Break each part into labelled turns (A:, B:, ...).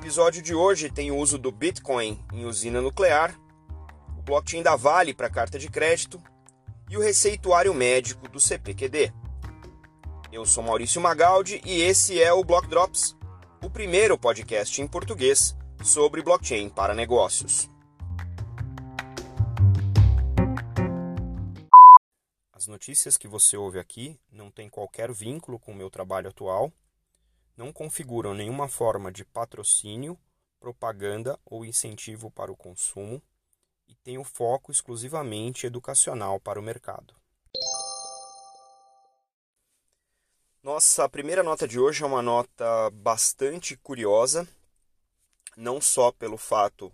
A: episódio de hoje tem o uso do Bitcoin em usina nuclear, o blockchain da Vale para carta de crédito e o receituário médico do CPQD. Eu sou Maurício Magaldi e esse é o Block Drops, o primeiro podcast em português sobre blockchain para negócios. As notícias que você ouve aqui não têm qualquer vínculo com o meu trabalho atual não configuram nenhuma forma de patrocínio, propaganda ou incentivo para o consumo e têm o foco exclusivamente educacional para o mercado. Nossa primeira nota de hoje é uma nota bastante curiosa, não só pelo fato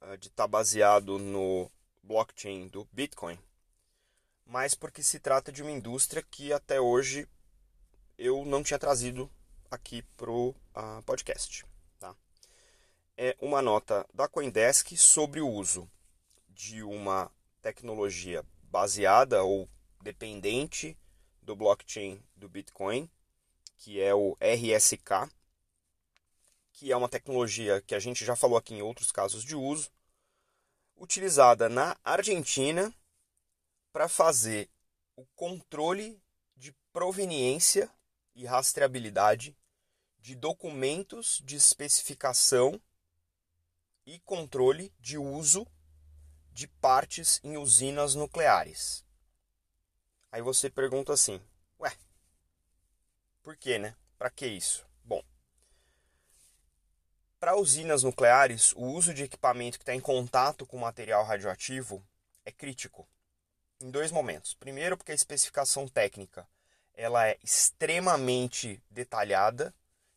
A: uh, de estar baseado no blockchain do Bitcoin, mas porque se trata de uma indústria que até hoje eu não tinha trazido aqui para o uh, podcast. Tá? É uma nota da Coindesk sobre o uso de uma tecnologia baseada ou dependente do blockchain do Bitcoin, que é o RSK, que é uma tecnologia que a gente já falou aqui em outros casos de uso, utilizada na Argentina para fazer o controle de proveniência e rastreabilidade de documentos de especificação e controle de uso de partes em usinas nucleares. Aí você pergunta assim: ué, por que, né? Para que isso? Bom, para usinas nucleares, o uso de equipamento que está em contato com material radioativo é crítico em dois momentos. Primeiro, porque a especificação técnica ela é extremamente detalhada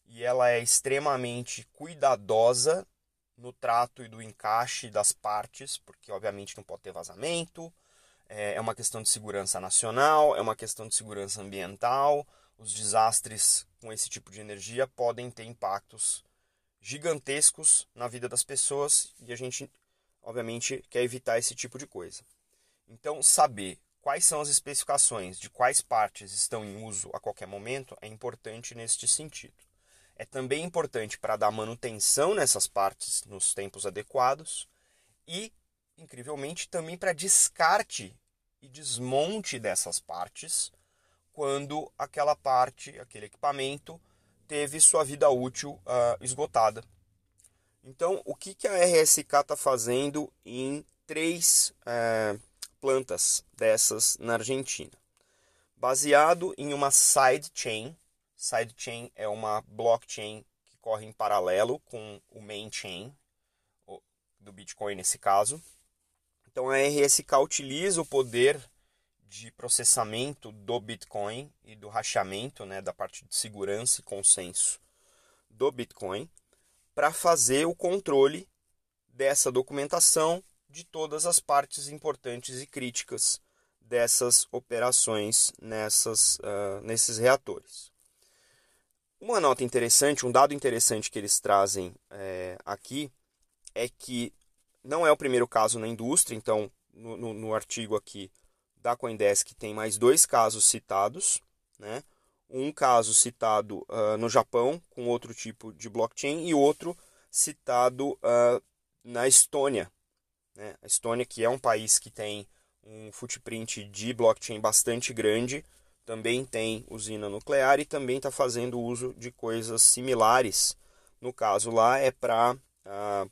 A: e ela é extremamente cuidadosa no trato e do encaixe das partes, porque obviamente não pode ter vazamento, é, é uma questão de segurança nacional, é uma questão de segurança ambiental. Os desastres com esse tipo de energia podem ter impactos gigantescos na vida das pessoas e a gente, obviamente, quer evitar esse tipo de coisa. Então, saber quais são as especificações de quais partes estão em uso a qualquer momento é importante neste sentido. É também importante para dar manutenção nessas partes nos tempos adequados e, incrivelmente, também para descarte e desmonte dessas partes quando aquela parte, aquele equipamento, teve sua vida útil uh, esgotada. Então, o que, que a RSK está fazendo em três uh, plantas dessas na Argentina. Baseado em uma sidechain. Sidechain é uma blockchain que corre em paralelo com o main chain do Bitcoin nesse caso. Então a RSK utiliza o poder de processamento do Bitcoin e do rachamento, né, da parte de segurança e consenso do Bitcoin, para fazer o controle dessa documentação de todas as partes importantes e críticas dessas operações nessas, uh, nesses reatores. Uma nota interessante, um dado interessante que eles trazem é, aqui é que não é o primeiro caso na indústria, então no, no, no artigo aqui da Coindesk tem mais dois casos citados, né? um caso citado uh, no Japão com outro tipo de blockchain e outro citado uh, na Estônia, né? A Estônia, que é um país que tem um footprint de blockchain bastante grande, também tem usina nuclear e também está fazendo uso de coisas similares. No caso lá é para a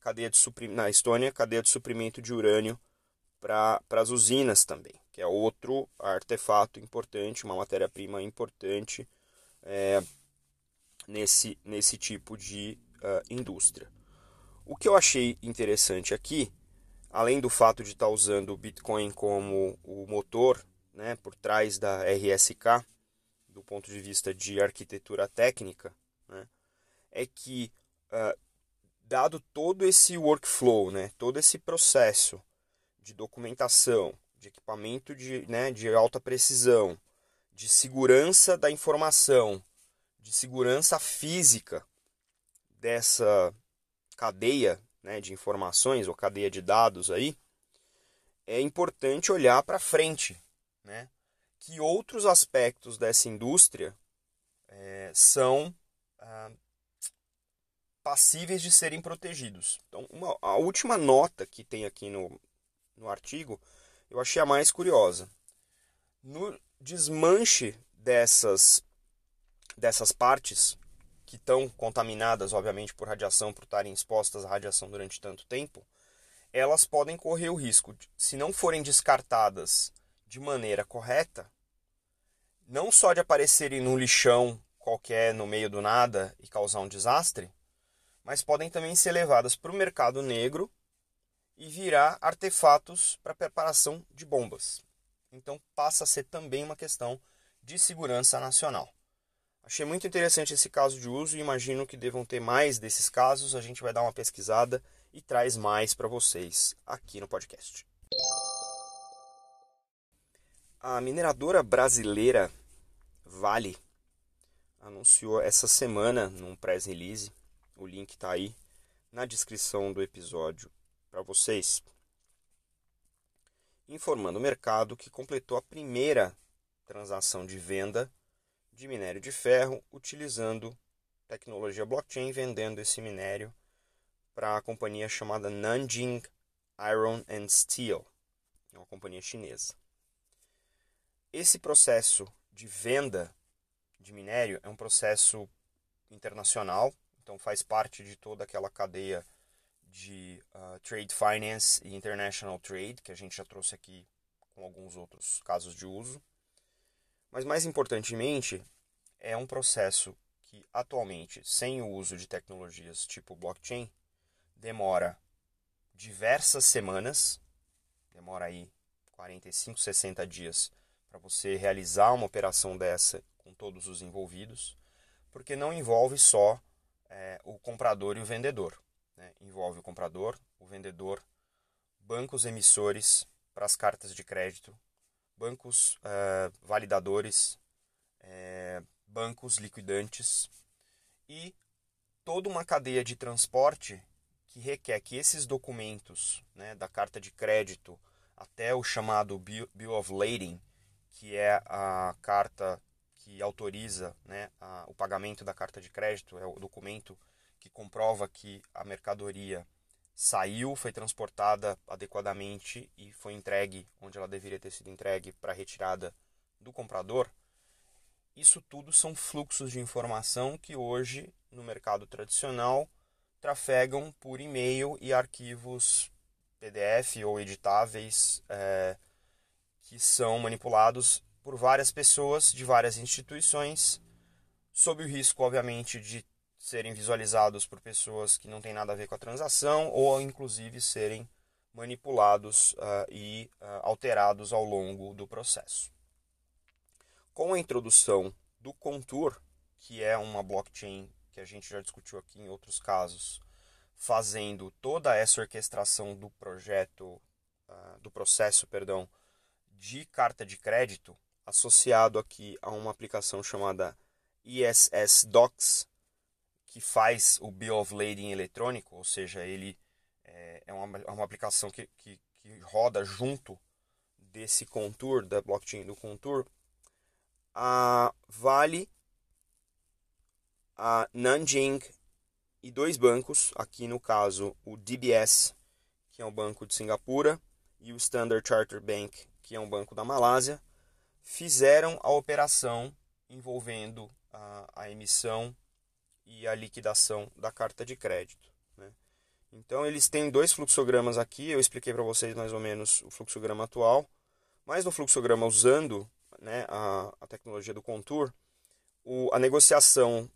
A: cadeia de na Estônia, cadeia de suprimento de urânio para as usinas também, que é outro artefato importante, uma matéria-prima importante é, nesse, nesse tipo de uh, indústria. O que eu achei interessante aqui, além do fato de estar usando o Bitcoin como o motor né, por trás da RSK, do ponto de vista de arquitetura técnica, né, é que, uh, dado todo esse workflow, né, todo esse processo de documentação, de equipamento de, né, de alta precisão, de segurança da informação, de segurança física dessa cadeia né, de informações ou cadeia de dados aí, é importante olhar para frente, né? Que outros aspectos dessa indústria é, são ah, passíveis de serem protegidos. Então, uma, a última nota que tem aqui no, no artigo, eu achei a mais curiosa. No desmanche dessas, dessas partes, que estão contaminadas, obviamente, por radiação, por estarem expostas à radiação durante tanto tempo, elas podem correr o risco, de, se não forem descartadas de maneira correta, não só de aparecerem no lixão qualquer no meio do nada e causar um desastre, mas podem também ser levadas para o mercado negro e virar artefatos para preparação de bombas. Então passa a ser também uma questão de segurança nacional. Achei muito interessante esse caso de uso e imagino que devam ter mais desses casos. A gente vai dar uma pesquisada e traz mais para vocês aqui no podcast. A mineradora brasileira Vale anunciou essa semana num press release, o link está aí na descrição do episódio para vocês, informando o mercado que completou a primeira transação de venda de minério de ferro utilizando tecnologia blockchain, vendendo esse minério para a companhia chamada Nanjing Iron and Steel, é uma companhia chinesa. Esse processo de venda de minério é um processo internacional, então faz parte de toda aquela cadeia de uh, trade finance e international trade que a gente já trouxe aqui com alguns outros casos de uso. Mas mais importantemente, é um processo que atualmente, sem o uso de tecnologias tipo blockchain, demora diversas semanas, demora aí 45, 60 dias para você realizar uma operação dessa com todos os envolvidos, porque não envolve só é, o comprador e o vendedor. Né? Envolve o comprador, o vendedor, bancos emissores para as cartas de crédito, bancos é, validadores, é, bancos liquidantes e toda uma cadeia de transporte que requer que esses documentos, né, da carta de crédito até o chamado Bill of Lading, que é a carta que autoriza né, a, o pagamento da carta de crédito, é o documento que comprova que a mercadoria saiu, foi transportada adequadamente e foi entregue onde ela deveria ter sido entregue para retirada do comprador. Isso tudo são fluxos de informação que hoje no mercado tradicional trafegam por e-mail e arquivos PDF ou editáveis é, que são manipulados por várias pessoas de várias instituições, sob o risco, obviamente, de serem visualizados por pessoas que não têm nada a ver com a transação ou, inclusive, serem manipulados uh, e uh, alterados ao longo do processo. Com a introdução do Contour, que é uma blockchain que a gente já discutiu aqui em outros casos, fazendo toda essa orquestração do projeto, uh, do processo, perdão, de carta de crédito, associado aqui a uma aplicação chamada ISS Docs, que faz o Bill of Lading eletrônico, ou seja, ele é, é uma, é uma aplicação que, que, que roda junto desse Contour, da blockchain do Contour, a Vale, a Nanjing e dois bancos, aqui no caso o DBS, que é um banco de Singapura, e o Standard Chartered Bank, que é um banco da Malásia, fizeram a operação envolvendo a, a emissão e a liquidação da carta de crédito. Né? Então eles têm dois fluxogramas aqui, eu expliquei para vocês mais ou menos o fluxograma atual, mas no fluxograma usando né, a, a tecnologia do Contour, o, a negociação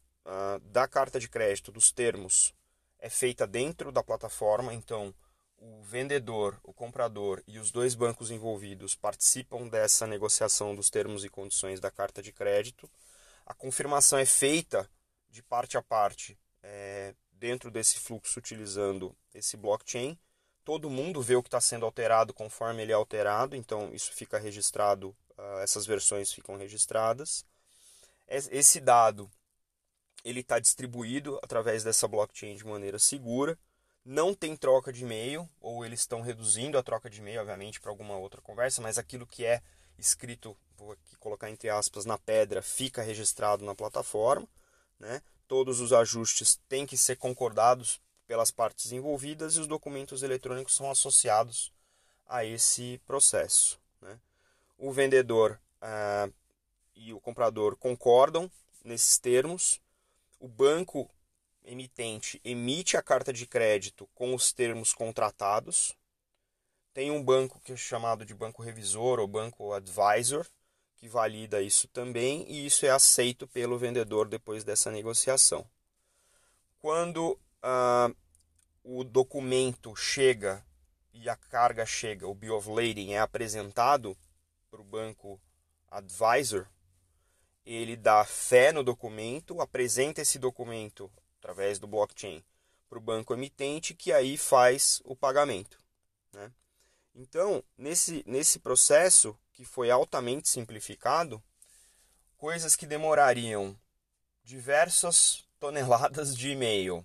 A: da carta de crédito, dos termos, é feita dentro da plataforma, então o vendedor, o comprador e os dois bancos envolvidos participam dessa negociação dos termos e condições da carta de crédito. A confirmação é feita de parte a parte é, dentro desse fluxo utilizando esse blockchain. Todo mundo vê o que está sendo alterado conforme ele é alterado, então isso fica registrado, uh, essas versões ficam registradas. Esse dado ele está distribuído através dessa blockchain de maneira segura não tem troca de e-mail, ou eles estão reduzindo a troca de e-mail, obviamente, para alguma outra conversa, mas aquilo que é escrito, vou aqui colocar entre aspas, na pedra, fica registrado na plataforma. Né? todos os ajustes têm que ser concordados pelas partes envolvidas e os documentos eletrônicos são associados a esse processo. Né? O vendedor ah, e o comprador concordam nesses termos, o banco emitente emite a carta de crédito com os termos contratados. Tem um banco que é chamado de banco revisor ou banco advisor, que valida isso também, e isso é aceito pelo vendedor depois dessa negociação. Quando ah, o documento chega e a carga chega, o bill of lading é apresentado para o banco advisor, ele dá fé no documento, apresenta esse documento através do blockchain para o banco emitente, que aí faz o pagamento. Né? Então, nesse, nesse processo, que foi altamente simplificado, coisas que demorariam diversas toneladas de e-mail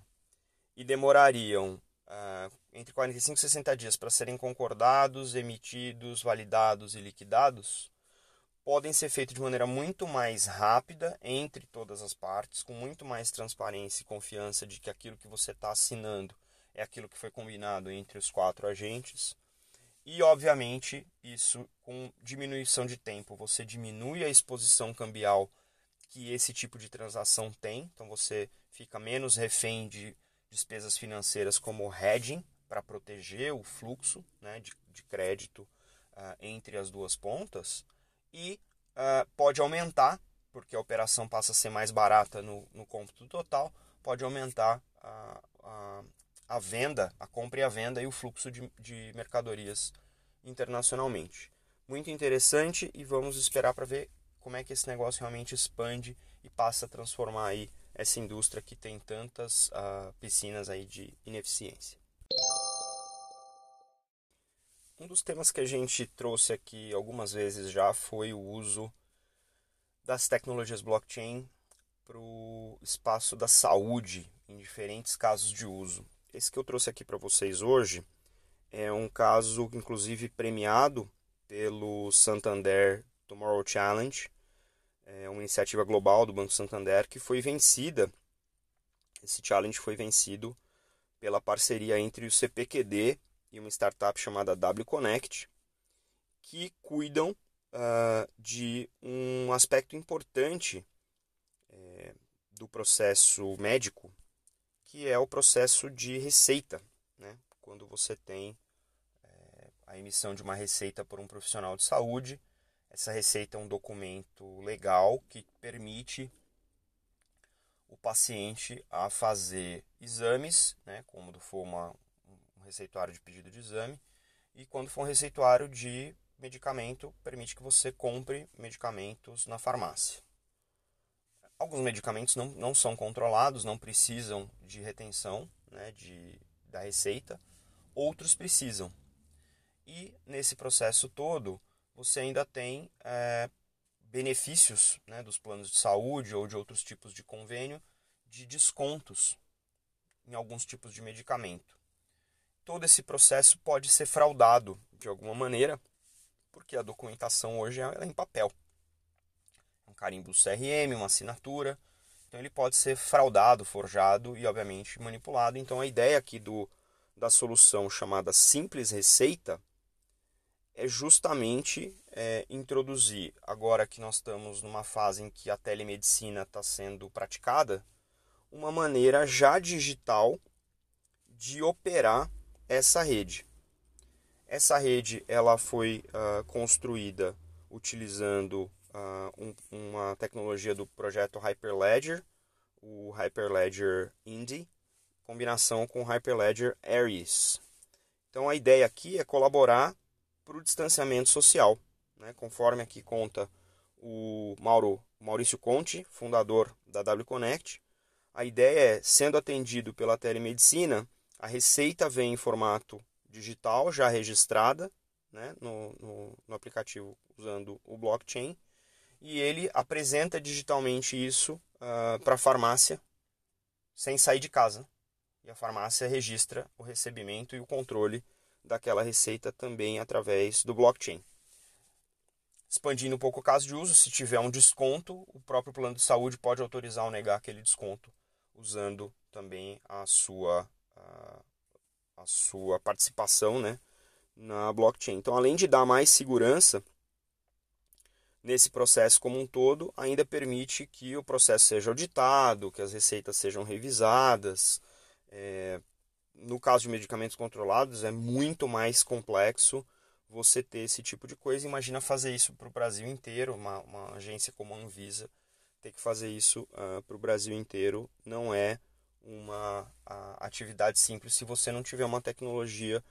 A: e demorariam uh, entre 45 e 60 dias para serem concordados, emitidos, validados e liquidados, podem ser feitos de maneira muito mais rápida entre todas as partes, com muito mais transparência e confiança de que aquilo que você está assinando é aquilo que foi combinado entre os quatro agentes. E, obviamente, isso com diminuição de tempo. Você diminui a exposição cambial que esse tipo de transação tem, então você fica menos refém de despesas financeiras como hedging, para proteger o fluxo né, de, de crédito uh, entre as duas pontas e uh, pode aumentar, porque a operação passa a ser mais barata no, no cômputo total, pode aumentar a, a, a, venda, a compra e a venda e o fluxo de, de mercadorias internacionalmente. Muito interessante e vamos esperar para ver como é que esse negócio realmente expande e passa a transformar aí essa indústria que tem tantas uh, piscinas aí de ineficiência. Um dos temas que a gente trouxe aqui algumas vezes já foi o uso das tecnologias blockchain para o espaço da saúde em diferentes casos de uso. Esse que eu trouxe aqui para vocês hoje é um caso, inclusive, premiado pelo Santander Tomorrow Challenge, é uma iniciativa global do Banco Santander que foi vencida. Esse challenge foi vencido pela parceria entre o CPQD e uma startup chamada W Connect, que cuidam uh, de um aspecto importante é, do processo médico, que é o processo de receita. Né? Quando você tem é, a emissão de uma receita por um profissional de saúde, essa receita é um documento legal que permite o paciente a fazer exames, né, como for uma, receituário de pedido de exame. E quando for um receituário de medicamento, permite que você compre medicamentos na farmácia. Alguns medicamentos não, não são controlados, não precisam de retenção né, de, da receita, outros precisam. E nesse processo todo, você ainda tem é, benefícios né, dos planos de saúde ou de outros tipos de convênio de descontos em alguns tipos de medicamento todo esse processo pode ser fraudado de alguma maneira, porque a documentação hoje é em papel. Carimbo CRM, uma assinatura. Então ele pode ser fraudado, forjado e obviamente manipulado. Então a ideia aqui do, da solução chamada simples receita é justamente é, introduzir, agora que nós estamos numa fase em que a telemedicina está sendo praticada, uma maneira já digital de operar essa rede. Essa rede ela foi uh, construída utilizando uh, um, uma tecnologia do projeto Hyperledger, o Hyperledger Indy, combinação com o Hyperledger Aries. Então a ideia aqui é colaborar para o distanciamento social, né? conforme aqui conta o Mauro, Maurício Conte, fundador da W Connect. A ideia é, sendo atendido pela telemedicina, a receita vem em formato digital, já registrada né, no, no, no aplicativo usando o blockchain, e ele apresenta digitalmente isso uh, para a farmácia sem sair de casa. E a farmácia registra o recebimento e o controle daquela receita também através do blockchain. Expandindo um pouco o caso de uso, se tiver um desconto, o próprio plano de saúde pode autorizar ou negar aquele desconto usando também a sua, a, a sua participação né, na blockchain. Então, além de dar mais segurança nesse processo como um todo, ainda permite que o processo seja auditado, que as receitas sejam revisadas. É, no caso de medicamentos controlados, é muito mais complexo você ter esse tipo de coisa. Imagina fazer isso para o Brasil inteiro, uma, uma, agência como a Anvisa ter que fazer isso uh, para o Brasil inteiro não é uma atividade simples se você não tiver uma tecnologia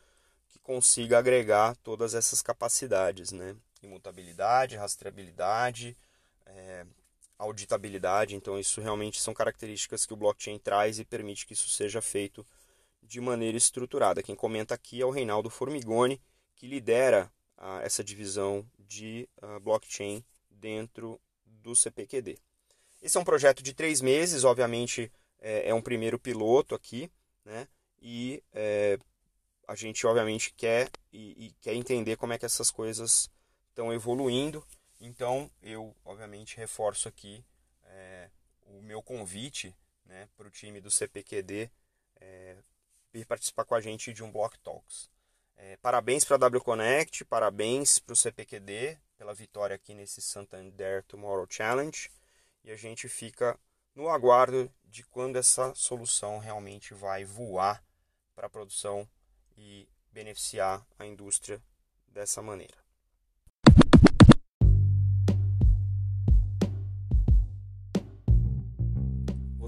A: que consiga agregar todas essas capacidades, né? Imutabilidade, rastreabilidade, é, auditabilidade. Então, isso realmente são características que o blockchain traz e permite que isso seja feito de maneira estruturada. Quem comenta aqui é o Reinaldo Formigoni, que lidera uh, essa divisão de uh, blockchain dentro do CPQD. Esse é um projeto de três meses, obviamente é, é um primeiro piloto aqui, né? E é, a gente obviamente quer e, e, quer entender como é que essas coisas estão evoluindo. Então eu obviamente reforço aqui é, o meu convite né, para o time do CPQD é, vir participar com a gente de um Block Talks. É, parabéns para a W Connect, parabéns para o CPQD pela vitória aqui nesse Santander Tomorrow Challenge e a gente fica no aguardo de quando essa solução realmente vai voar para a produção e beneficiar a indústria dessa maneira.